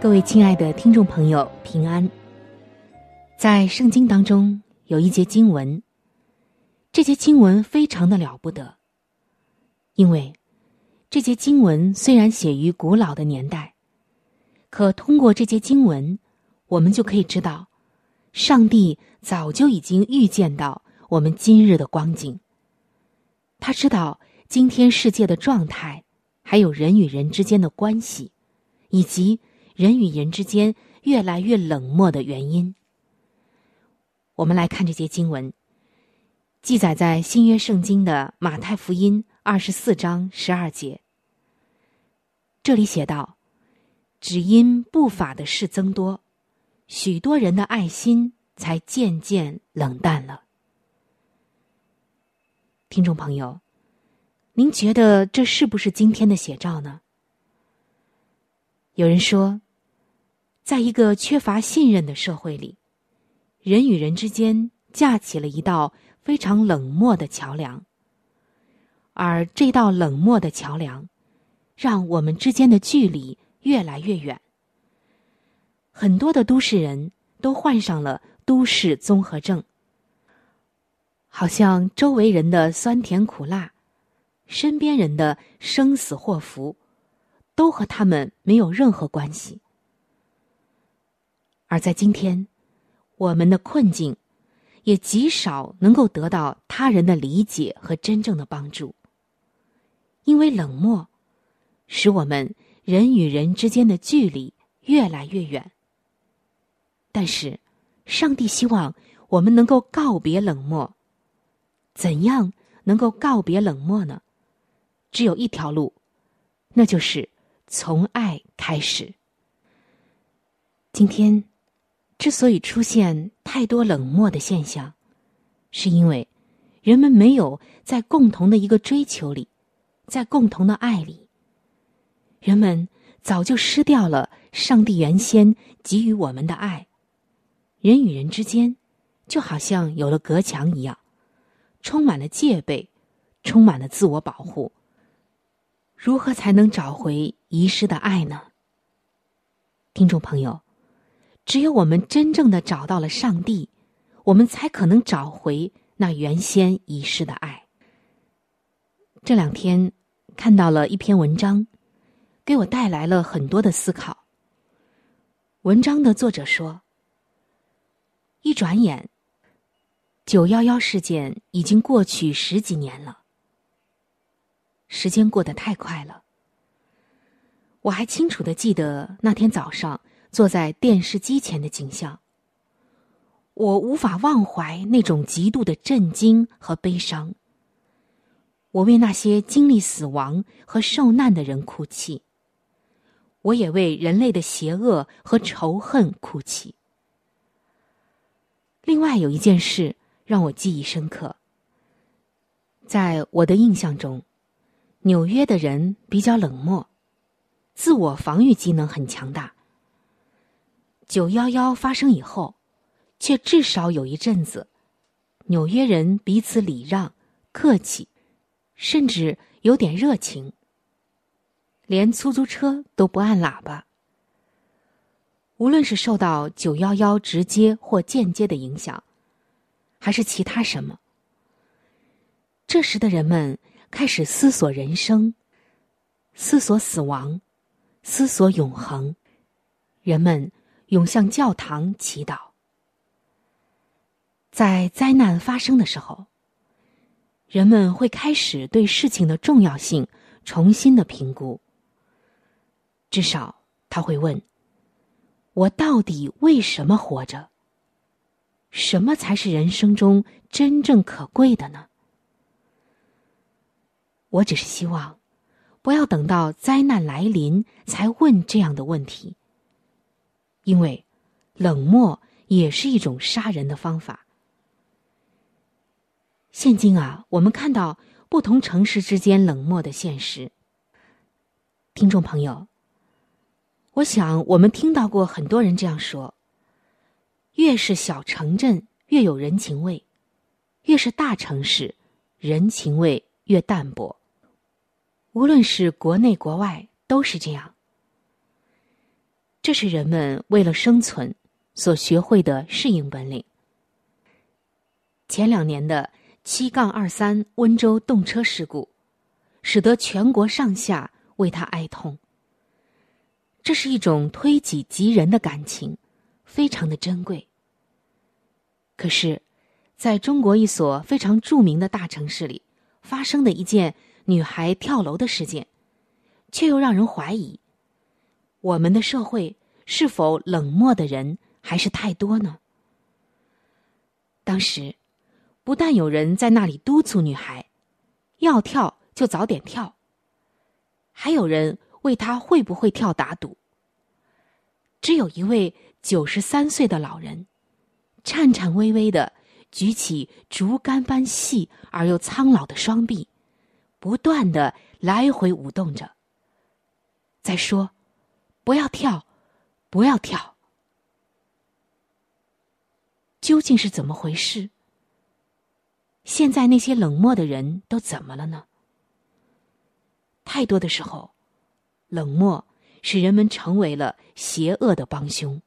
各位亲爱的听众朋友，平安。在圣经当中有一节经文。这节经文非常的了不得，因为这节经文虽然写于古老的年代，可通过这节经文，我们就可以知道，上帝早就已经预见到我们今日的光景。他知道今天世界的状态，还有人与人之间的关系，以及人与人之间越来越冷漠的原因。我们来看这节经文。记载在新约圣经的马太福音二十四章十二节，这里写道：“只因不法的事增多，许多人的爱心才渐渐冷淡了。”听众朋友，您觉得这是不是今天的写照呢？有人说，在一个缺乏信任的社会里，人与人之间架起了一道。非常冷漠的桥梁，而这道冷漠的桥梁，让我们之间的距离越来越远。很多的都市人都患上了都市综合症，好像周围人的酸甜苦辣，身边人的生死祸福，都和他们没有任何关系。而在今天，我们的困境。也极少能够得到他人的理解和真正的帮助，因为冷漠，使我们人与人之间的距离越来越远。但是，上帝希望我们能够告别冷漠。怎样能够告别冷漠呢？只有一条路，那就是从爱开始。今天。之所以出现太多冷漠的现象，是因为人们没有在共同的一个追求里，在共同的爱里，人们早就失掉了上帝原先给予我们的爱，人与人之间就好像有了隔墙一样，充满了戒备，充满了自我保护。如何才能找回遗失的爱呢？听众朋友。只有我们真正的找到了上帝，我们才可能找回那原先遗失的爱。这两天看到了一篇文章，给我带来了很多的思考。文章的作者说：“一转眼，九幺幺事件已经过去十几年了，时间过得太快了。我还清楚的记得那天早上。”坐在电视机前的景象，我无法忘怀那种极度的震惊和悲伤。我为那些经历死亡和受难的人哭泣，我也为人类的邪恶和仇恨哭泣。另外有一件事让我记忆深刻，在我的印象中，纽约的人比较冷漠，自我防御机能很强大。九幺幺发生以后，却至少有一阵子，纽约人彼此礼让、客气，甚至有点热情。连出租车都不按喇叭。无论是受到九幺幺直接或间接的影响，还是其他什么，这时的人们开始思索人生，思索死亡，思索永恒，人们涌向教堂祈祷。在灾难发生的时候，人们会开始对事情的重要性重新的评估。至少他会问：“我到底为什么活着？什么才是人生中真正可贵的呢？”我只是希望，不要等到灾难来临才问这样的问题，因为冷漠也是一种杀人的方法。现今啊，我们看到不同城市之间冷漠的现实。听众朋友，我想我们听到过很多人这样说：越是小城镇越有人情味，越是大城市人情味越淡薄。无论是国内国外，都是这样。这是人们为了生存所学会的适应本领。前两年的。七杠二三温州动车事故，使得全国上下为他哀痛。这是一种推己及人的感情，非常的珍贵。可是，在中国一所非常著名的大城市里，发生的一件女孩跳楼的事件，却又让人怀疑：我们的社会是否冷漠的人还是太多呢？当时。不但有人在那里督促女孩，要跳就早点跳，还有人为她会不会跳打赌。只有一位九十三岁的老人，颤颤巍巍的举起竹竿般细而又苍老的双臂，不断的来回舞动着，在说：“不要跳，不要跳。”究竟是怎么回事？现在那些冷漠的人都怎么了呢？太多的时候，冷漠使人们成为了邪恶的帮凶。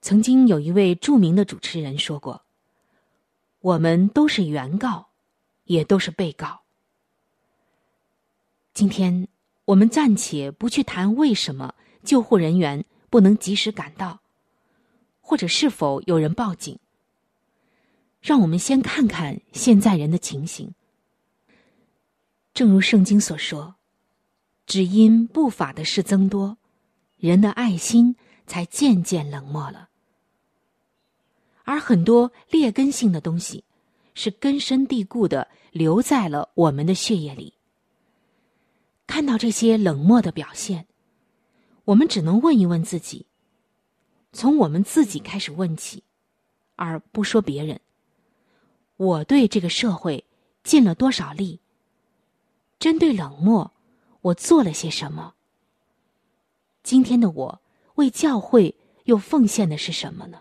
曾经有一位著名的主持人说过：“我们都是原告，也都是被告。”今天我们暂且不去谈为什么救护人员不能及时赶到，或者是否有人报警。让我们先看看现在人的情形。正如圣经所说：“只因不法的事增多，人的爱心才渐渐冷漠了。”而很多劣根性的东西，是根深蒂固的留在了我们的血液里。看到这些冷漠的表现，我们只能问一问自己：从我们自己开始问起，而不说别人。我对这个社会尽了多少力？针对冷漠，我做了些什么？今天的我为教会又奉献的是什么呢？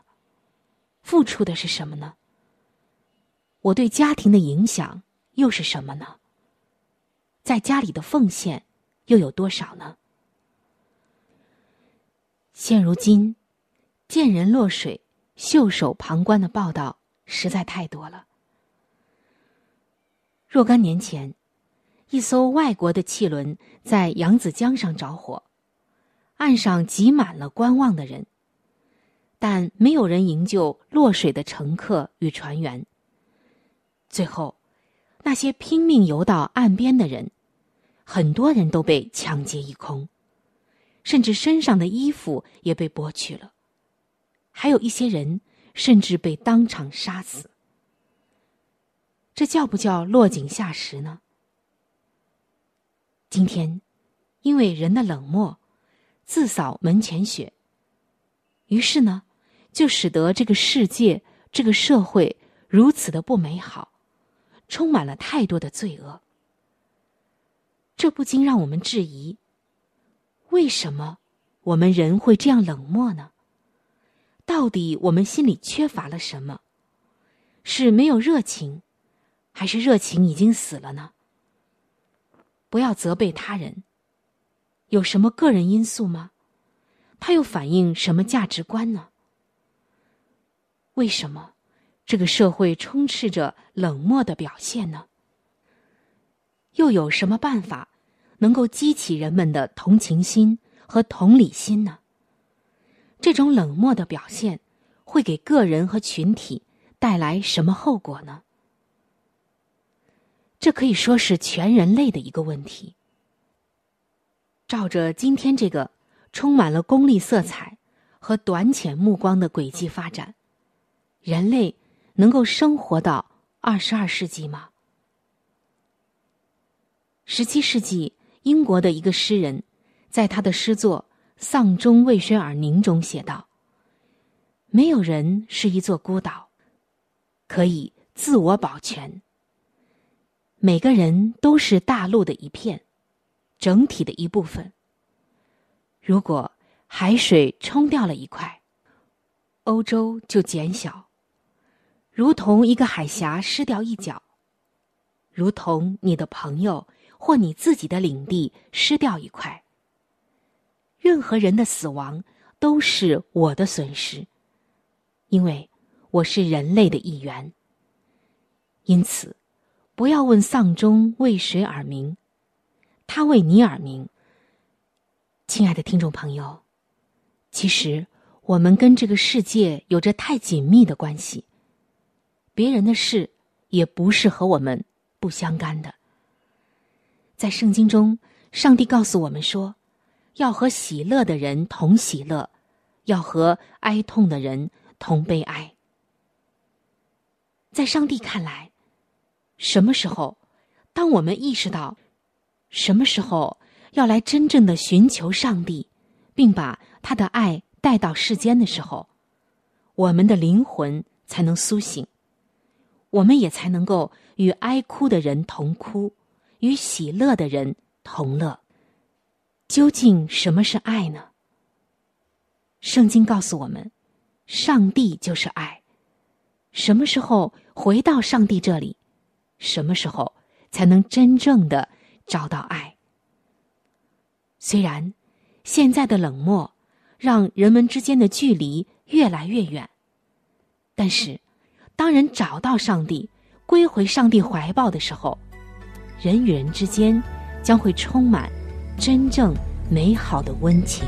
付出的是什么呢？我对家庭的影响又是什么呢？在家里的奉献又有多少呢？现如今，见人落水、袖手旁观的报道实在太多了。若干年前，一艘外国的汽轮在扬子江上着火，岸上挤满了观望的人，但没有人营救落水的乘客与船员。最后，那些拼命游到岸边的人，很多人都被抢劫一空，甚至身上的衣服也被剥去了，还有一些人甚至被当场杀死。这叫不叫落井下石呢？今天，因为人的冷漠，自扫门前雪。于是呢，就使得这个世界、这个社会如此的不美好，充满了太多的罪恶。这不禁让我们质疑：为什么我们人会这样冷漠呢？到底我们心里缺乏了什么？是没有热情？还是热情已经死了呢？不要责备他人。有什么个人因素吗？他又反映什么价值观呢？为什么这个社会充斥着冷漠的表现呢？又有什么办法能够激起人们的同情心和同理心呢？这种冷漠的表现会给个人和群体带来什么后果呢？这可以说是全人类的一个问题。照着今天这个充满了功利色彩和短浅目光的轨迹发展，人类能够生活到二十二世纪吗？十七世纪，英国的一个诗人，在他的诗作《丧钟为谁而鸣》中写道：“没有人是一座孤岛，可以自我保全。每个人都是大陆的一片，整体的一部分。如果海水冲掉了一块，欧洲就减小，如同一个海峡失掉一角，如同你的朋友。”或你自己的领地失掉一块，任何人的死亡都是我的损失，因为我是人类的一员。因此，不要问丧钟为谁而鸣，他为你而鸣。亲爱的听众朋友，其实我们跟这个世界有着太紧密的关系，别人的事也不是和我们不相干的。在圣经中，上帝告诉我们说：“要和喜乐的人同喜乐，要和哀痛的人同悲哀。”在上帝看来，什么时候，当我们意识到什么时候要来真正的寻求上帝，并把他的爱带到世间的时候，我们的灵魂才能苏醒，我们也才能够与哀哭的人同哭。与喜乐的人同乐。究竟什么是爱呢？圣经告诉我们，上帝就是爱。什么时候回到上帝这里，什么时候才能真正的找到爱？虽然现在的冷漠让人们之间的距离越来越远，但是当人找到上帝，归回上帝怀抱的时候。人与人之间将会充满真正美好的温情。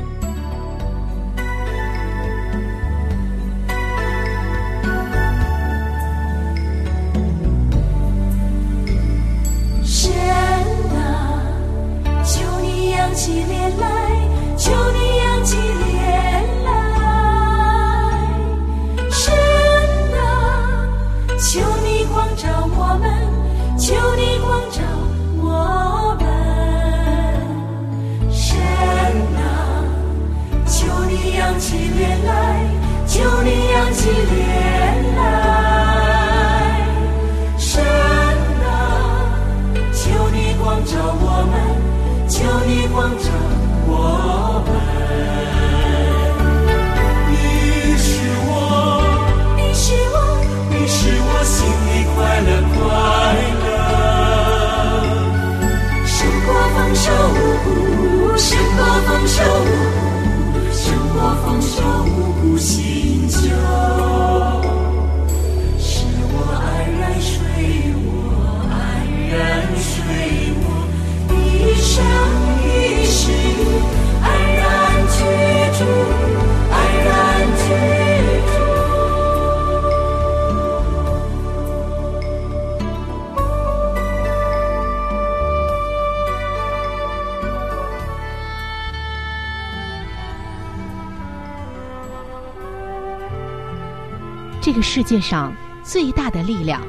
界上最大的力量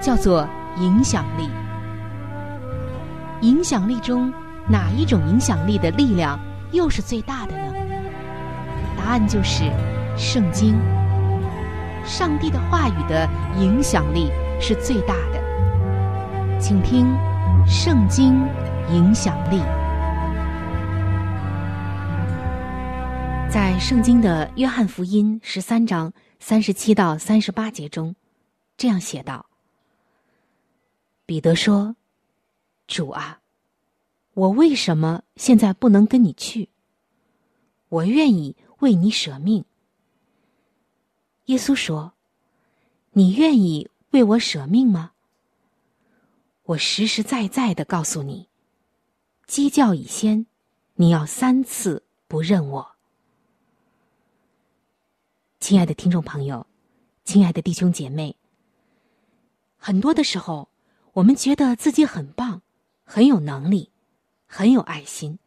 叫做影响力。影响力中哪一种影响力的力量又是最大的呢？答案就是圣经。上帝的话语的影响力是最大的。请听《圣经影响力》。在圣经的约翰福音十三章。三十七到三十八节中，这样写道：“彼得说，主啊，我为什么现在不能跟你去？我愿意为你舍命。”耶稣说：“你愿意为我舍命吗？”我实实在在的告诉你，鸡叫已先，你要三次不认我。亲爱的听众朋友，亲爱的弟兄姐妹，很多的时候，我们觉得自己很棒，很有能力，很有爱心。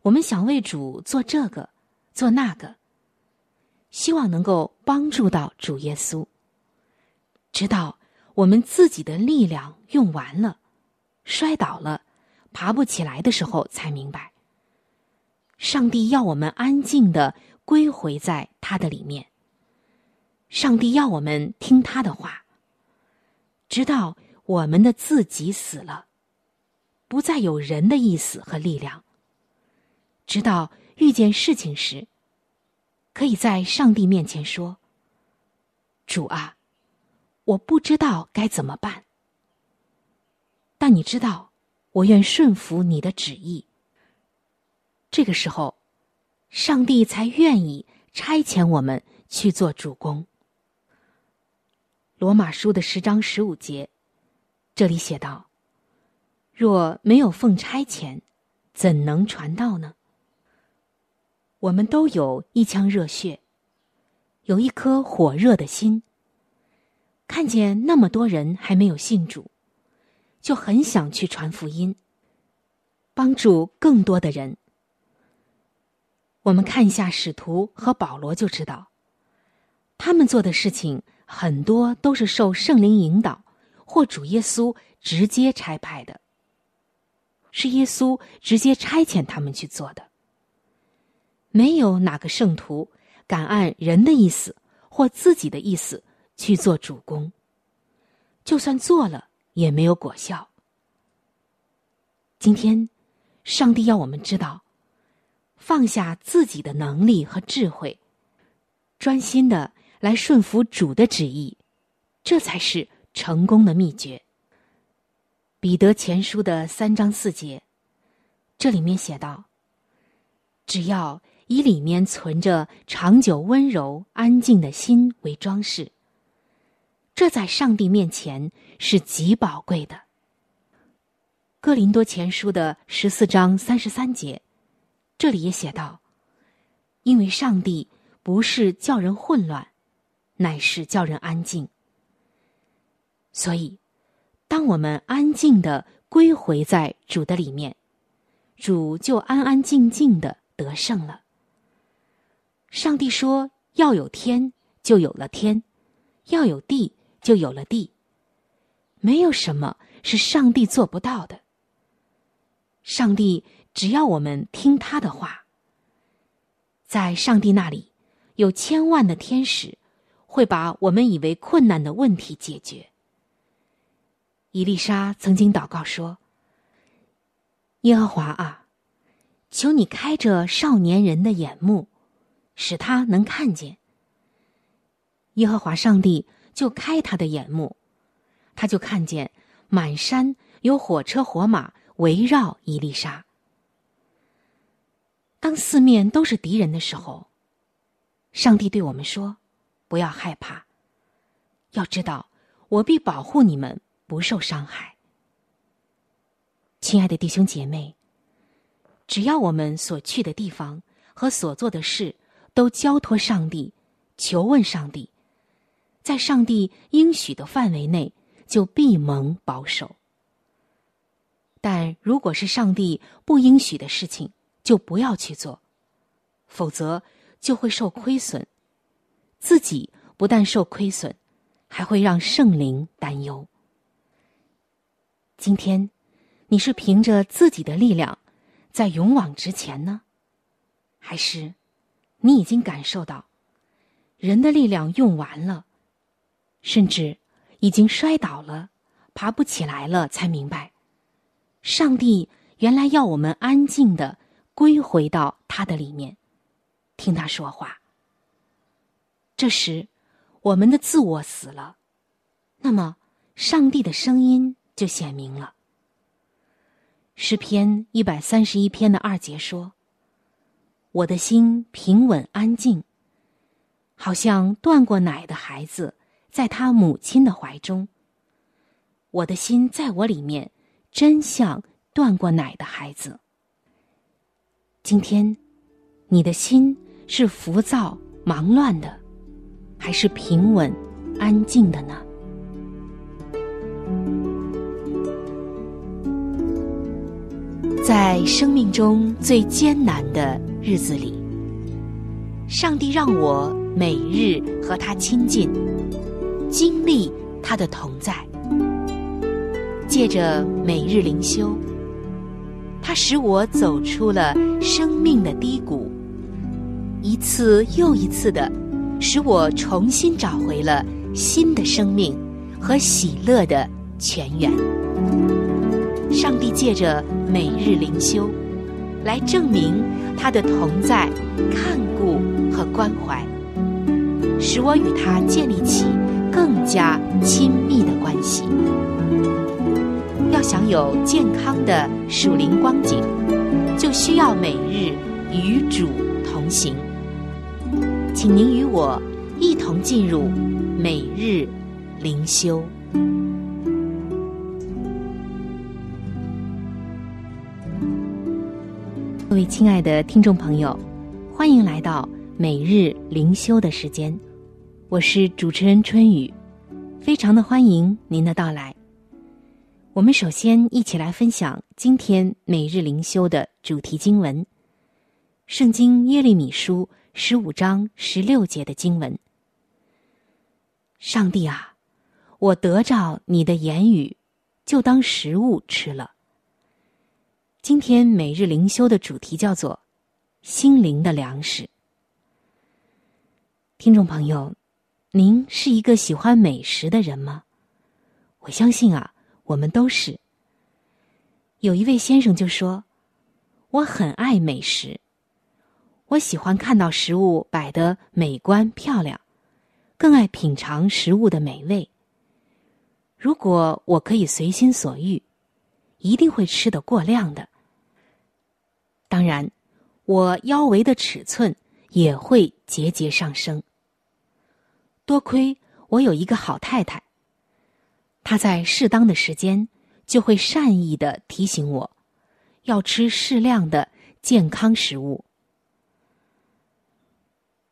我们想为主做这个，做那个，希望能够帮助到主耶稣。直到我们自己的力量用完了，摔倒了，爬不起来的时候，才明白，上帝要我们安静的归回在他的里面。上帝要我们听他的话，直到我们的自己死了，不再有人的意思和力量。直到遇见事情时，可以在上帝面前说：“主啊。”我不知道该怎么办，但你知道，我愿顺服你的旨意。这个时候，上帝才愿意差遣我们去做主公。罗马书的十章十五节，这里写道：“若没有奉差遣，怎能传道呢？”我们都有一腔热血，有一颗火热的心。看见那么多人还没有信主，就很想去传福音，帮助更多的人。我们看一下使徒和保罗就知道，他们做的事情很多都是受圣灵引导，或主耶稣直接差派的，是耶稣直接差遣他们去做的。没有哪个圣徒敢按人的意思或自己的意思。去做主公，就算做了也没有果效。今天，上帝要我们知道，放下自己的能力和智慧，专心的来顺服主的旨意，这才是成功的秘诀。彼得前书的三章四节，这里面写道：“只要以里面存着长久温柔安静的心为装饰。”这在上帝面前是极宝贵的。哥林多前书的十四章三十三节，这里也写道：“因为上帝不是叫人混乱，乃是叫人安静。”所以，当我们安静的归回在主的里面，主就安安静静的得胜了。上帝说：“要有天，就有了天；要有地。”就有了地。没有什么是上帝做不到的。上帝只要我们听他的话，在上帝那里有千万的天使，会把我们以为困难的问题解决。伊丽莎曾经祷告说：“耶和华啊，求你开着少年人的眼目，使他能看见。”耶和华上帝。就开他的眼目，他就看见满山有火车火马围绕伊丽莎。当四面都是敌人的时候，上帝对我们说：“不要害怕，要知道我必保护你们不受伤害。”亲爱的弟兄姐妹，只要我们所去的地方和所做的事都交托上帝，求问上帝。在上帝应许的范围内，就必蒙保守。但如果是上帝不应许的事情，就不要去做，否则就会受亏损。自己不但受亏损，还会让圣灵担忧。今天，你是凭着自己的力量在勇往直前呢，还是你已经感受到人的力量用完了？甚至已经摔倒了，爬不起来了，才明白，上帝原来要我们安静的归回到他的里面，听他说话。这时，我们的自我死了，那么上帝的声音就显明了。诗篇一百三十一篇的二节说：“我的心平稳安静，好像断过奶的孩子。”在他母亲的怀中，我的心在我里面，真像断过奶的孩子。今天，你的心是浮躁忙乱的，还是平稳安静的呢？在生命中最艰难的日子里，上帝让我每日和他亲近，经历他的同在。借着每日灵修，他使我走出了生命的低谷，一次又一次的使我重新找回了新的生命和喜乐的泉源。上帝借着每日灵修，来证明他的同在、看顾和关怀，使我与他建立起更加亲密的关系。要享有健康的属灵光景，就需要每日与主同行。请您与我一同进入每日灵修。各位亲爱的听众朋友，欢迎来到每日灵修的时间，我是主持人春雨，非常的欢迎您的到来。我们首先一起来分享今天每日灵修的主题经文，《圣经耶利米书》十五章十六节的经文。上帝啊，我得着你的言语，就当食物吃了。今天每日灵修的主题叫做“心灵的粮食”。听众朋友，您是一个喜欢美食的人吗？我相信啊，我们都是。有一位先生就说：“我很爱美食，我喜欢看到食物摆得美观漂亮，更爱品尝食物的美味。如果我可以随心所欲，一定会吃得过量的。”当然，我腰围的尺寸也会节节上升。多亏我有一个好太太，他在适当的时间就会善意的提醒我，要吃适量的健康食物。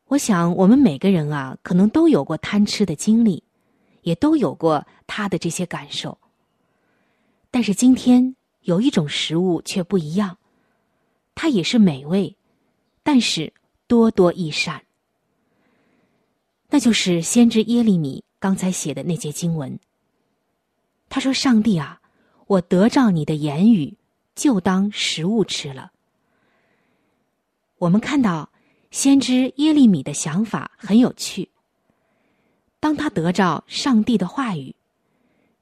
我想，我们每个人啊，可能都有过贪吃的经历，也都有过他的这些感受。但是今天有一种食物却不一样。它也是美味，但是多多益善。那就是先知耶利米刚才写的那节经文。他说：“上帝啊，我得着你的言语，就当食物吃了。”我们看到先知耶利米的想法很有趣。当他得着上帝的话语，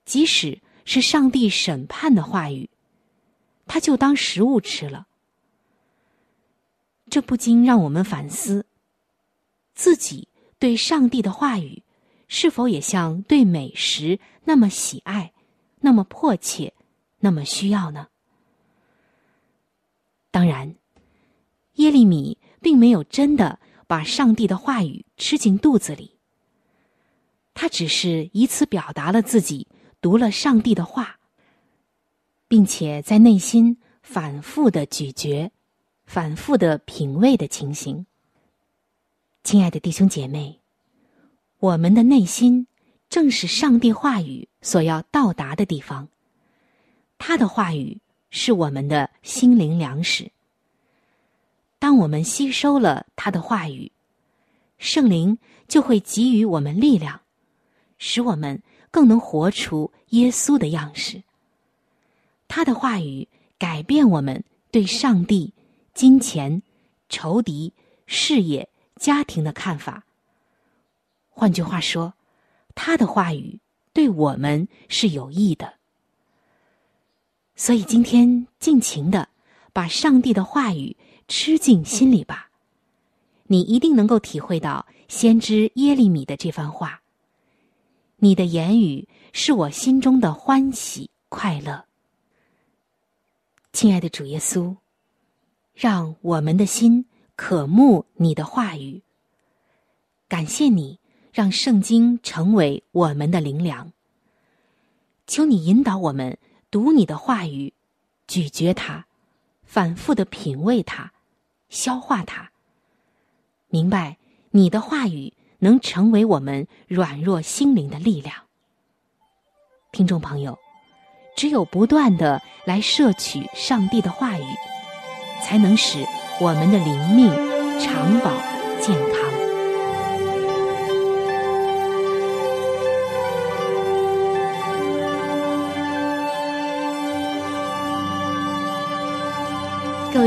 即使是上帝审判的话语，他就当食物吃了。这不禁让我们反思：自己对上帝的话语，是否也像对美食那么喜爱、那么迫切、那么需要呢？当然，耶利米并没有真的把上帝的话语吃进肚子里，他只是以此表达了自己读了上帝的话，并且在内心反复的咀嚼。反复的品味的情形，亲爱的弟兄姐妹，我们的内心正是上帝话语所要到达的地方。他的话语是我们的心灵粮食。当我们吸收了他的话语，圣灵就会给予我们力量，使我们更能活出耶稣的样式。他的话语改变我们对上帝。金钱、仇敌、事业、家庭的看法。换句话说，他的话语对我们是有益的。所以今天尽情的把上帝的话语吃进心里吧，你一定能够体会到先知耶利米的这番话。你的言语是我心中的欢喜快乐，亲爱的主耶稣。让我们的心渴慕你的话语。感谢你，让圣经成为我们的灵粮。求你引导我们读你的话语，咀嚼它，反复的品味它，消化它。明白你的话语能成为我们软弱心灵的力量。听众朋友，只有不断的来摄取上帝的话语，才能使我们的灵命长保健康。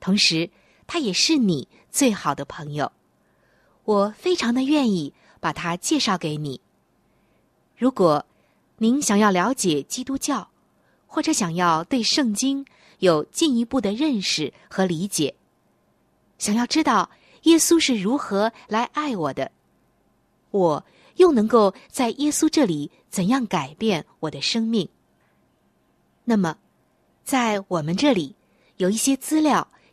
同时他也是你最好的朋友，我非常的愿意把他介绍给你。如果您想要了解基督教，或者想要对圣经有进一步的认识和理解，想要知道耶稣是如何来爱我的，我又能够在耶稣这里怎样改变我的生命，那么。在我们这里，有一些资料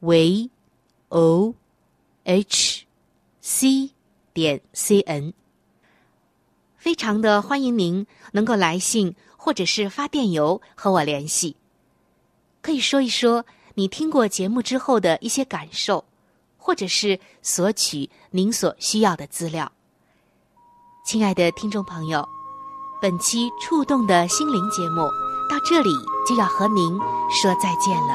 ，v o h c 点 c n，非常的欢迎您能够来信或者是发电邮和我联系，可以说一说你听过节目之后的一些感受，或者是索取您所需要的资料。亲爱的听众朋友，本期触动的心灵节目。到这里就要和您说再见了，